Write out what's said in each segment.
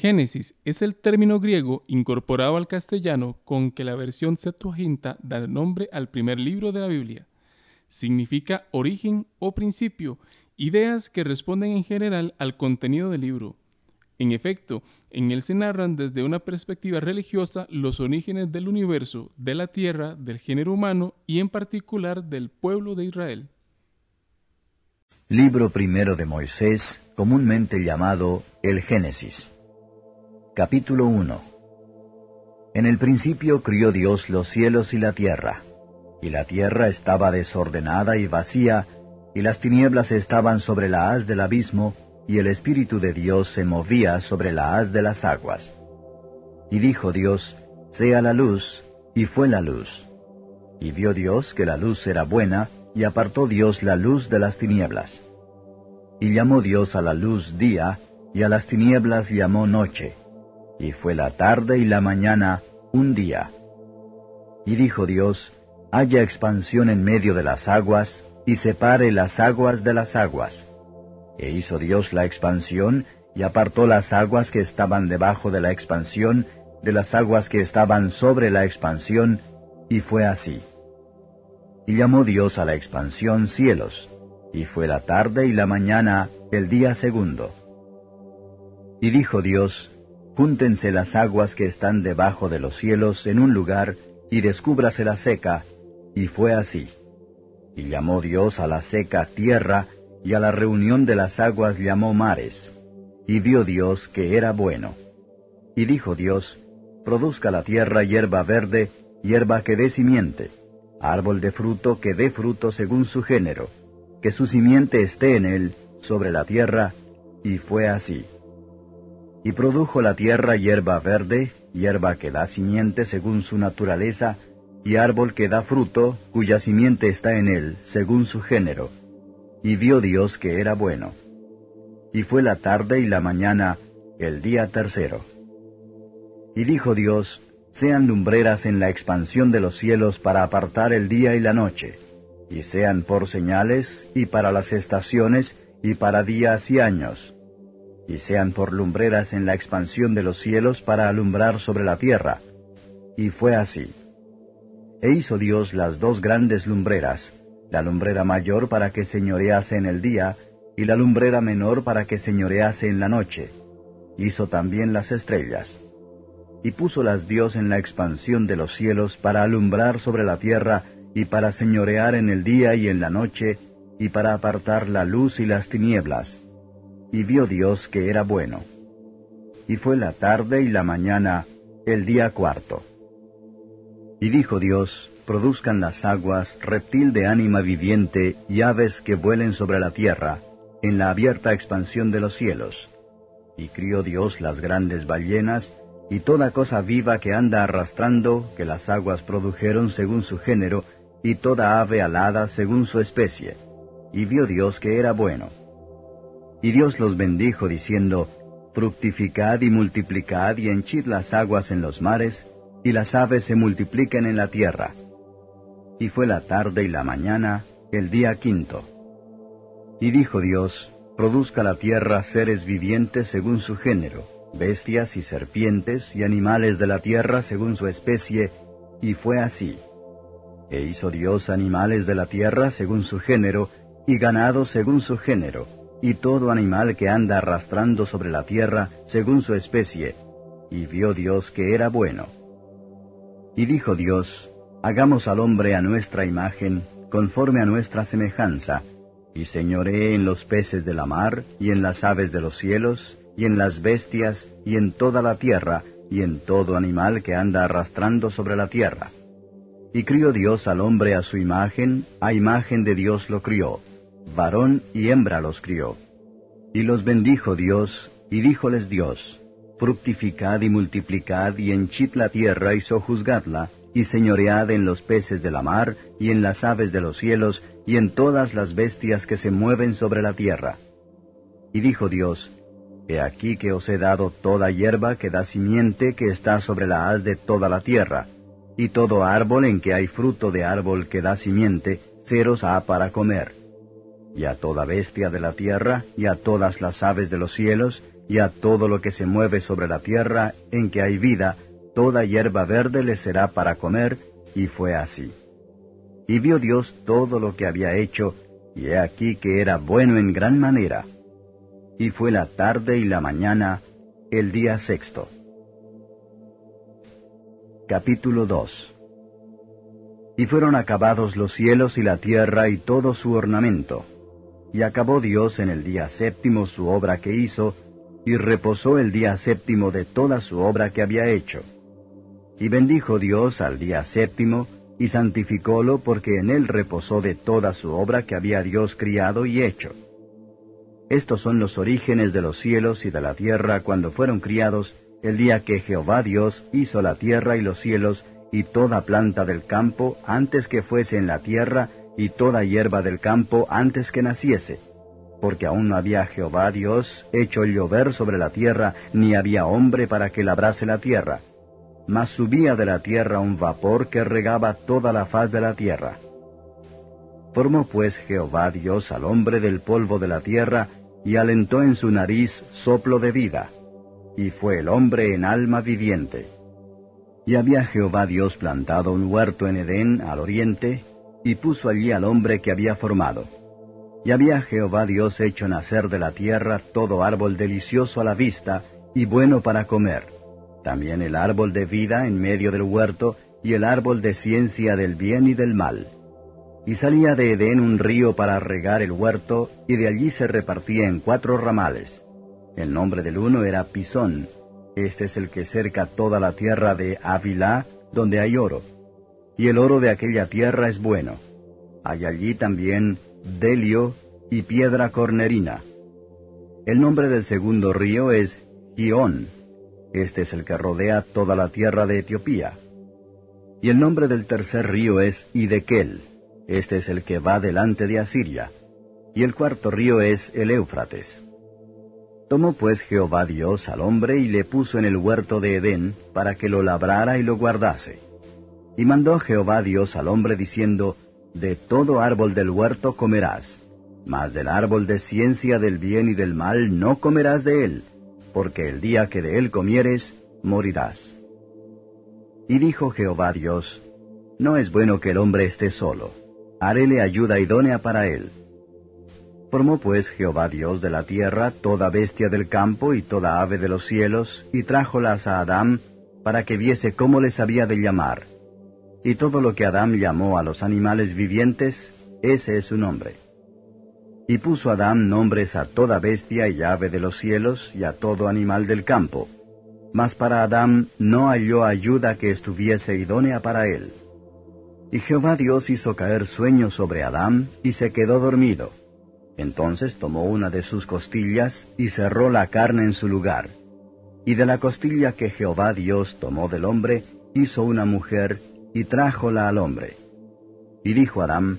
Génesis es el término griego incorporado al castellano con que la versión Septuaginta da nombre al primer libro de la Biblia. Significa origen o principio, ideas que responden en general al contenido del libro. En efecto, en él se narran desde una perspectiva religiosa los orígenes del universo, de la tierra, del género humano y en particular del pueblo de Israel. Libro primero de Moisés, comúnmente llamado el Génesis. Capítulo 1 En el principio crió Dios los cielos y la tierra, y la tierra estaba desordenada y vacía, y las tinieblas estaban sobre la haz del abismo, y el Espíritu de Dios se movía sobre la haz de las aguas. Y dijo Dios, Sea la luz, y fue la luz. Y vio Dios que la luz era buena, y apartó Dios la luz de las tinieblas. Y llamó Dios a la luz día, y a las tinieblas llamó noche y fue la tarde y la mañana un día. Y dijo Dios, haya expansión en medio de las aguas, y separe las aguas de las aguas. E hizo Dios la expansión, y apartó las aguas que estaban debajo de la expansión, de las aguas que estaban sobre la expansión, y fue así. Y llamó Dios a la expansión cielos, y fue la tarde y la mañana el día segundo. Y dijo Dios, Júntense las aguas que están debajo de los cielos en un lugar, y descúbrase la seca, y fue así. Y llamó Dios a la seca tierra, y a la reunión de las aguas llamó mares. Y vio Dios que era bueno. Y dijo Dios, Produzca la tierra hierba verde, hierba que dé simiente, árbol de fruto que dé fruto según su género, que su simiente esté en él, sobre la tierra, y fue así. Y produjo la tierra hierba verde, hierba que da simiente según su naturaleza, y árbol que da fruto, cuya simiente está en él, según su género. Y vio Dios que era bueno. Y fue la tarde y la mañana, el día tercero. Y dijo Dios, sean lumbreras en la expansión de los cielos para apartar el día y la noche, y sean por señales, y para las estaciones, y para días y años y sean por lumbreras en la expansión de los cielos para alumbrar sobre la tierra. Y fue así. E hizo Dios las dos grandes lumbreras, la lumbrera mayor para que señorease en el día, y la lumbrera menor para que señorease en la noche. Hizo también las estrellas. Y púsolas Dios en la expansión de los cielos para alumbrar sobre la tierra, y para señorear en el día y en la noche, y para apartar la luz y las tinieblas y vio Dios que era bueno. Y fue la tarde y la mañana, el día cuarto. Y dijo Dios, produzcan las aguas reptil de ánima viviente y aves que vuelen sobre la tierra, en la abierta expansión de los cielos. Y crió Dios las grandes ballenas, y toda cosa viva que anda arrastrando, que las aguas produjeron según su género, y toda ave alada según su especie. Y vio Dios que era bueno. Y Dios los bendijo diciendo, Fructificad y multiplicad y henchid las aguas en los mares, y las aves se multipliquen en la tierra. Y fue la tarde y la mañana, el día quinto. Y dijo Dios, Produzca la tierra seres vivientes según su género, bestias y serpientes y animales de la tierra según su especie, y fue así. E hizo Dios animales de la tierra según su género, y ganado según su género, y todo animal que anda arrastrando sobre la tierra según su especie, y vio Dios que era bueno. Y dijo Dios, Hagamos al hombre a nuestra imagen, conforme a nuestra semejanza, y señoree en los peces de la mar, y en las aves de los cielos, y en las bestias, y en toda la tierra, y en todo animal que anda arrastrando sobre la tierra. Y crió Dios al hombre a su imagen, a imagen de Dios lo crió varón y hembra los crió. Y los bendijo Dios, y díjoles Dios, Fructificad y multiplicad y henchid la tierra y sojuzgadla, y señoread en los peces de la mar, y en las aves de los cielos, y en todas las bestias que se mueven sobre la tierra. Y dijo Dios, He aquí que os he dado toda hierba que da simiente que está sobre la haz de toda la tierra, y todo árbol en que hay fruto de árbol que da simiente, ceros ha para comer y a toda bestia de la tierra, y a todas las aves de los cielos, y a todo lo que se mueve sobre la tierra, en que hay vida, toda hierba verde le será para comer, y fue así. Y vio Dios todo lo que había hecho, y he aquí que era bueno en gran manera. Y fue la tarde y la mañana, el día sexto. Capítulo 2 Y fueron acabados los cielos y la tierra y todo su ornamento y acabó Dios en el día séptimo su obra que hizo, y reposó el día séptimo de toda su obra que había hecho. Y bendijo Dios al día séptimo, y santificólo porque en él reposó de toda su obra que había Dios criado y hecho. Estos son los orígenes de los cielos y de la tierra cuando fueron criados, el día que Jehová Dios hizo la tierra y los cielos, y toda planta del campo antes que fuese en la tierra, y toda hierba del campo antes que naciese, porque aún no había Jehová Dios hecho llover sobre la tierra, ni había hombre para que labrase la tierra. Mas subía de la tierra un vapor que regaba toda la faz de la tierra. Formó pues Jehová Dios al hombre del polvo de la tierra, y alentó en su nariz soplo de vida, y fue el hombre en alma viviente. Y había Jehová Dios plantado un huerto en Edén al oriente, y puso allí al hombre que había formado. Y había Jehová Dios hecho nacer de la tierra todo árbol delicioso a la vista y bueno para comer, también el árbol de vida en medio del huerto y el árbol de ciencia del bien y del mal. Y salía de Edén un río para regar el huerto, y de allí se repartía en cuatro ramales. El nombre del uno era Pisón, este es el que cerca toda la tierra de Avilá, donde hay oro y el oro de aquella tierra es bueno. Hay allí también delio y piedra cornerina. El nombre del segundo río es Gion. Este es el que rodea toda la tierra de Etiopía. Y el nombre del tercer río es Idekel. Este es el que va delante de Asiria. Y el cuarto río es el Éufrates. Tomó pues Jehová Dios al hombre y le puso en el huerto de Edén para que lo labrara y lo guardase. Y mandó Jehová Dios al hombre diciendo, De todo árbol del huerto comerás, mas del árbol de ciencia del bien y del mal no comerás de él, porque el día que de él comieres, morirás. Y dijo Jehová Dios, No es bueno que el hombre esté solo, haréle ayuda idónea para él. Formó pues Jehová Dios de la tierra toda bestia del campo y toda ave de los cielos, y trájolas a Adán, para que viese cómo les había de llamar. Y todo lo que Adán llamó a los animales vivientes, ese es su nombre. Y puso Adán nombres a toda bestia y ave de los cielos y a todo animal del campo. Mas para Adán no halló ayuda que estuviese idónea para él. Y Jehová Dios hizo caer sueño sobre Adán, y se quedó dormido. Entonces tomó una de sus costillas, y cerró la carne en su lugar. Y de la costilla que Jehová Dios tomó del hombre, hizo una mujer, y trájola al hombre. Y dijo Adán,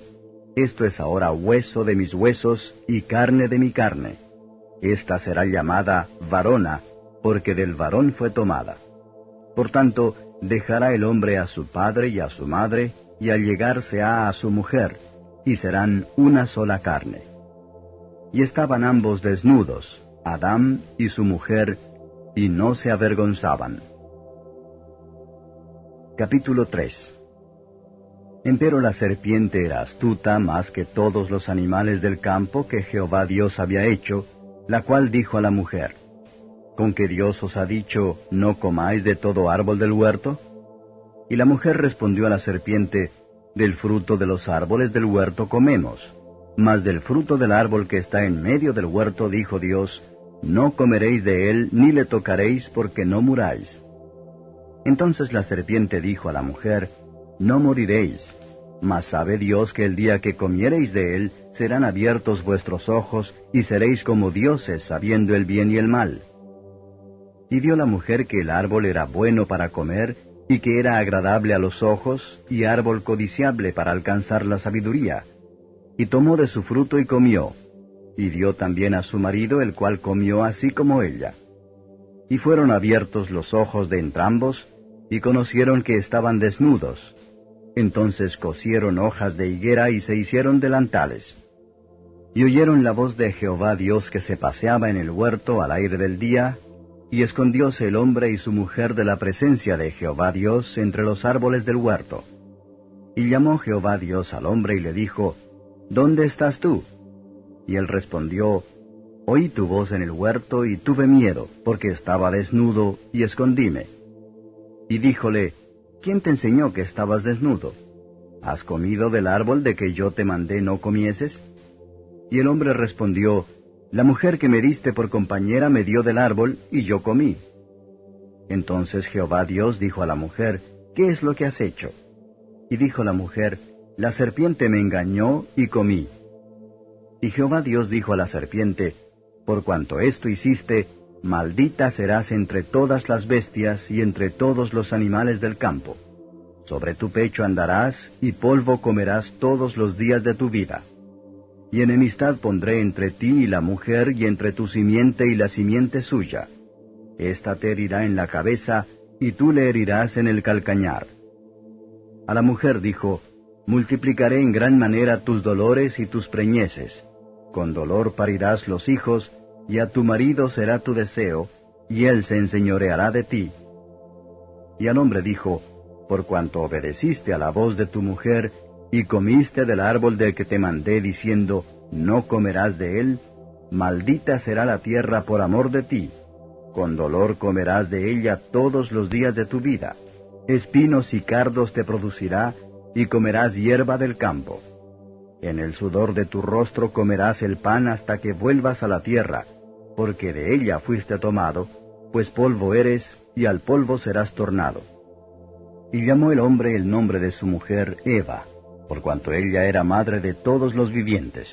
Esto es ahora hueso de mis huesos y carne de mi carne. Esta será llamada varona, porque del varón fue tomada. Por tanto, dejará el hombre a su padre y a su madre, y allegarse a a su mujer, y serán una sola carne. Y estaban ambos desnudos, Adán y su mujer, y no se avergonzaban. Capítulo 3 Empero la serpiente era astuta más que todos los animales del campo que Jehová Dios había hecho, la cual dijo a la mujer, ¿Con que Dios os ha dicho, no comáis de todo árbol del huerto? Y la mujer respondió a la serpiente, Del fruto de los árboles del huerto comemos, mas del fruto del árbol que está en medio del huerto dijo Dios, No comeréis de él ni le tocaréis porque no muráis. Entonces la serpiente dijo a la mujer, No moriréis, Mas sabe Dios que el día que comiereis de él, serán abiertos vuestros ojos, y seréis como dioses, sabiendo el bien y el mal. Y vio la mujer que el árbol era bueno para comer, y que era agradable a los ojos, y árbol codiciable para alcanzar la sabiduría. Y tomó de su fruto y comió, y dio también a su marido, el cual comió así como ella. Y fueron abiertos los ojos de entrambos, y conocieron que estaban desnudos. Entonces cosieron hojas de higuera y se hicieron delantales. Y oyeron la voz de Jehová Dios que se paseaba en el huerto al aire del día, y escondióse el hombre y su mujer de la presencia de Jehová Dios entre los árboles del huerto. Y llamó Jehová Dios al hombre y le dijo, ¿Dónde estás tú? Y él respondió, Oí tu voz en el huerto y tuve miedo, porque estaba desnudo y escondíme. Y díjole, ¿quién te enseñó que estabas desnudo? ¿Has comido del árbol de que yo te mandé no comieses? Y el hombre respondió, La mujer que me diste por compañera me dio del árbol, y yo comí. Entonces Jehová Dios dijo a la mujer, ¿Qué es lo que has hecho? Y dijo la mujer, La serpiente me engañó y comí. Y Jehová Dios dijo a la serpiente, Por cuanto esto hiciste, maldita serás entre todas las bestias y entre todos los animales del campo. Sobre tu pecho andarás, y polvo comerás todos los días de tu vida. Y enemistad pondré entre ti y la mujer, y entre tu simiente y la simiente suya. Esta te herirá en la cabeza, y tú le herirás en el calcañar. A la mujer dijo, Multiplicaré en gran manera tus dolores y tus preñeces con dolor parirás los hijos, y a tu marido será tu deseo, y él se enseñoreará de ti. Y al hombre dijo, Por cuanto obedeciste a la voz de tu mujer, y comiste del árbol del que te mandé, diciendo, No comerás de él, maldita será la tierra por amor de ti. Con dolor comerás de ella todos los días de tu vida. Espinos y cardos te producirá, y comerás hierba del campo. En el sudor de tu rostro comerás el pan hasta que vuelvas a la tierra, porque de ella fuiste tomado, pues polvo eres, y al polvo serás tornado. Y llamó el hombre el nombre de su mujer Eva, por cuanto ella era madre de todos los vivientes.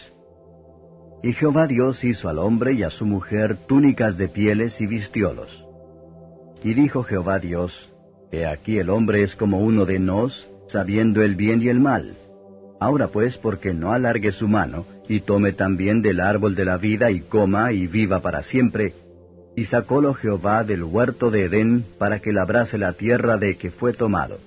Y Jehová Dios hizo al hombre y a su mujer túnicas de pieles y vistiólos. Y dijo Jehová Dios, He aquí el hombre es como uno de nos, sabiendo el bien y el mal. Ahora pues, porque no alargue su mano, y tome también del árbol de la vida, y coma, y viva para siempre. Y sacólo Jehová del huerto de Edén, para que labrase la tierra de que fue tomado.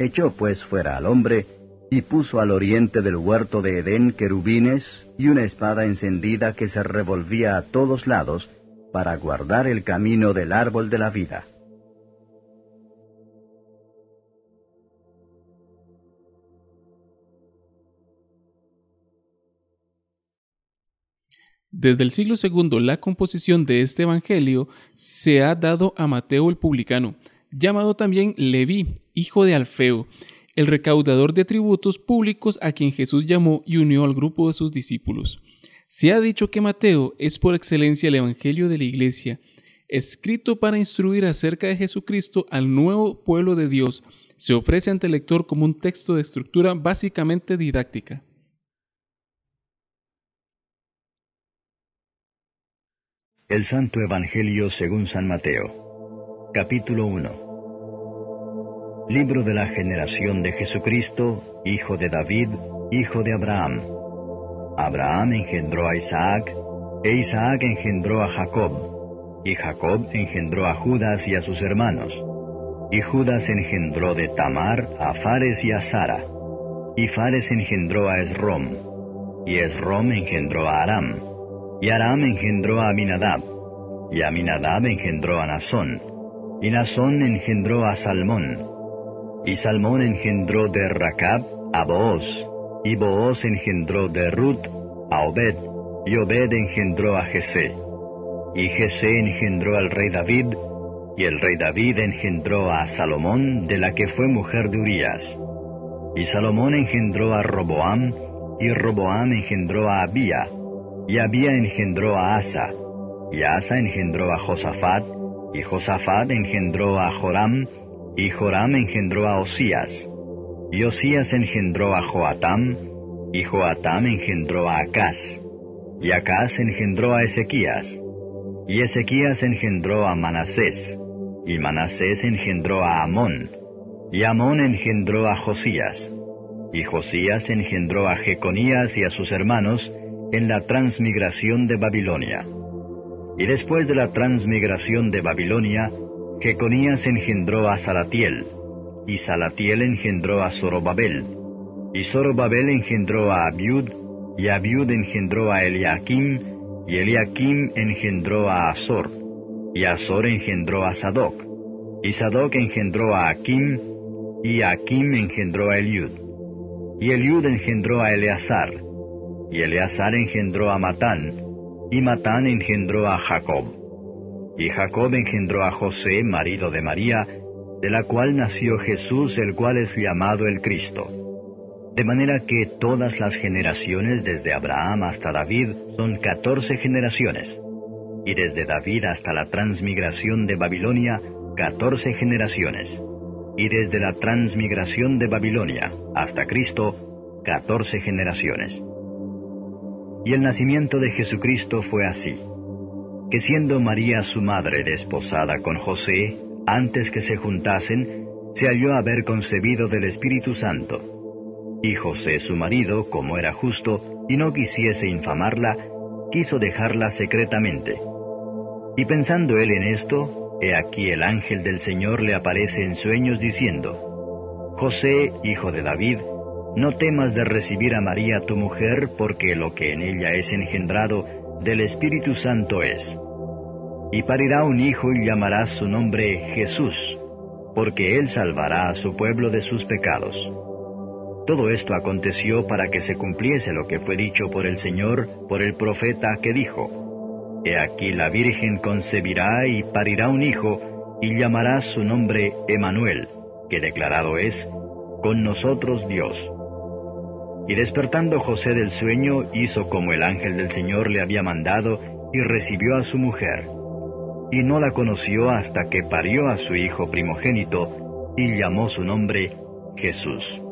Echó pues fuera al hombre, y puso al oriente del huerto de Edén querubines, y una espada encendida que se revolvía a todos lados, para guardar el camino del árbol de la vida. Desde el siglo II la composición de este Evangelio se ha dado a Mateo el publicano, llamado también Leví, hijo de Alfeo, el recaudador de tributos públicos a quien Jesús llamó y unió al grupo de sus discípulos. Se ha dicho que Mateo es por excelencia el Evangelio de la Iglesia, escrito para instruir acerca de Jesucristo al nuevo pueblo de Dios, se ofrece ante el lector como un texto de estructura básicamente didáctica. El Santo Evangelio según San Mateo. Capítulo 1. Libro de la generación de Jesucristo, hijo de David, hijo de Abraham. Abraham engendró a Isaac, e Isaac engendró a Jacob, y Jacob engendró a Judas y a sus hermanos. Y Judas engendró de Tamar a Fares y a Sara. Y Fares engendró a Esrom, y Esrom engendró a Aram y Aram engendró a Aminadab, y Aminadab engendró a Nazón, y Nazón engendró a Salmón, y Salmón engendró de Racab a Booz, y Booz engendró de Ruth a Obed, y Obed engendró a Jesé, y Jesé engendró al rey David, y el rey David engendró a Salomón, de la que fue mujer de Urías. Y Salomón engendró a Roboam, y Roboam engendró a Abía, y Abía engendró a Asa, y Asa engendró a Josafat, y Josafat engendró a Joram, y Joram engendró a Osías. Y Osías engendró a Joatam, y Joatam engendró a Acaz, y Acaz engendró a Ezequías, y Ezequías engendró a Manasés, y Manasés engendró a Amón, y Amón engendró a Josías, y Josías engendró a Jeconías y a sus hermanos en la transmigración de Babilonia. Y después de la transmigración de Babilonia, Jeconías engendró a Salatiel, y Salatiel engendró a Zorobabel, y Zorobabel engendró a Abiud, y Abiud engendró a Eliakim, y Eliakim engendró a Azor, y Azor engendró a Sadoc, y Sadoc engendró a Akim, y Akim engendró a Eliud, y Eliud engendró a Eleazar, y Eleazar engendró a Matán, y Matán engendró a Jacob. Y Jacob engendró a José, marido de María, de la cual nació Jesús, el cual es llamado el Cristo. De manera que todas las generaciones desde Abraham hasta David son catorce generaciones, y desde David hasta la transmigración de Babilonia, catorce generaciones, y desde la transmigración de Babilonia hasta Cristo, catorce generaciones. Y el nacimiento de Jesucristo fue así, que siendo María su madre desposada con José, antes que se juntasen, se halló haber concebido del Espíritu Santo. Y José su marido, como era justo, y no quisiese infamarla, quiso dejarla secretamente. Y pensando él en esto, he aquí el ángel del Señor le aparece en sueños diciendo, José, hijo de David, no temas de recibir a María tu mujer, porque lo que en ella es engendrado del Espíritu Santo es. Y parirá un hijo y llamará su nombre Jesús, porque él salvará a su pueblo de sus pecados. Todo esto aconteció para que se cumpliese lo que fue dicho por el Señor, por el profeta que dijo, He aquí la Virgen concebirá y parirá un hijo, y llamará su nombre Emanuel, que declarado es, con nosotros Dios. Y despertando José del sueño, hizo como el ángel del Señor le había mandado, y recibió a su mujer. Y no la conoció hasta que parió a su hijo primogénito, y llamó su nombre Jesús.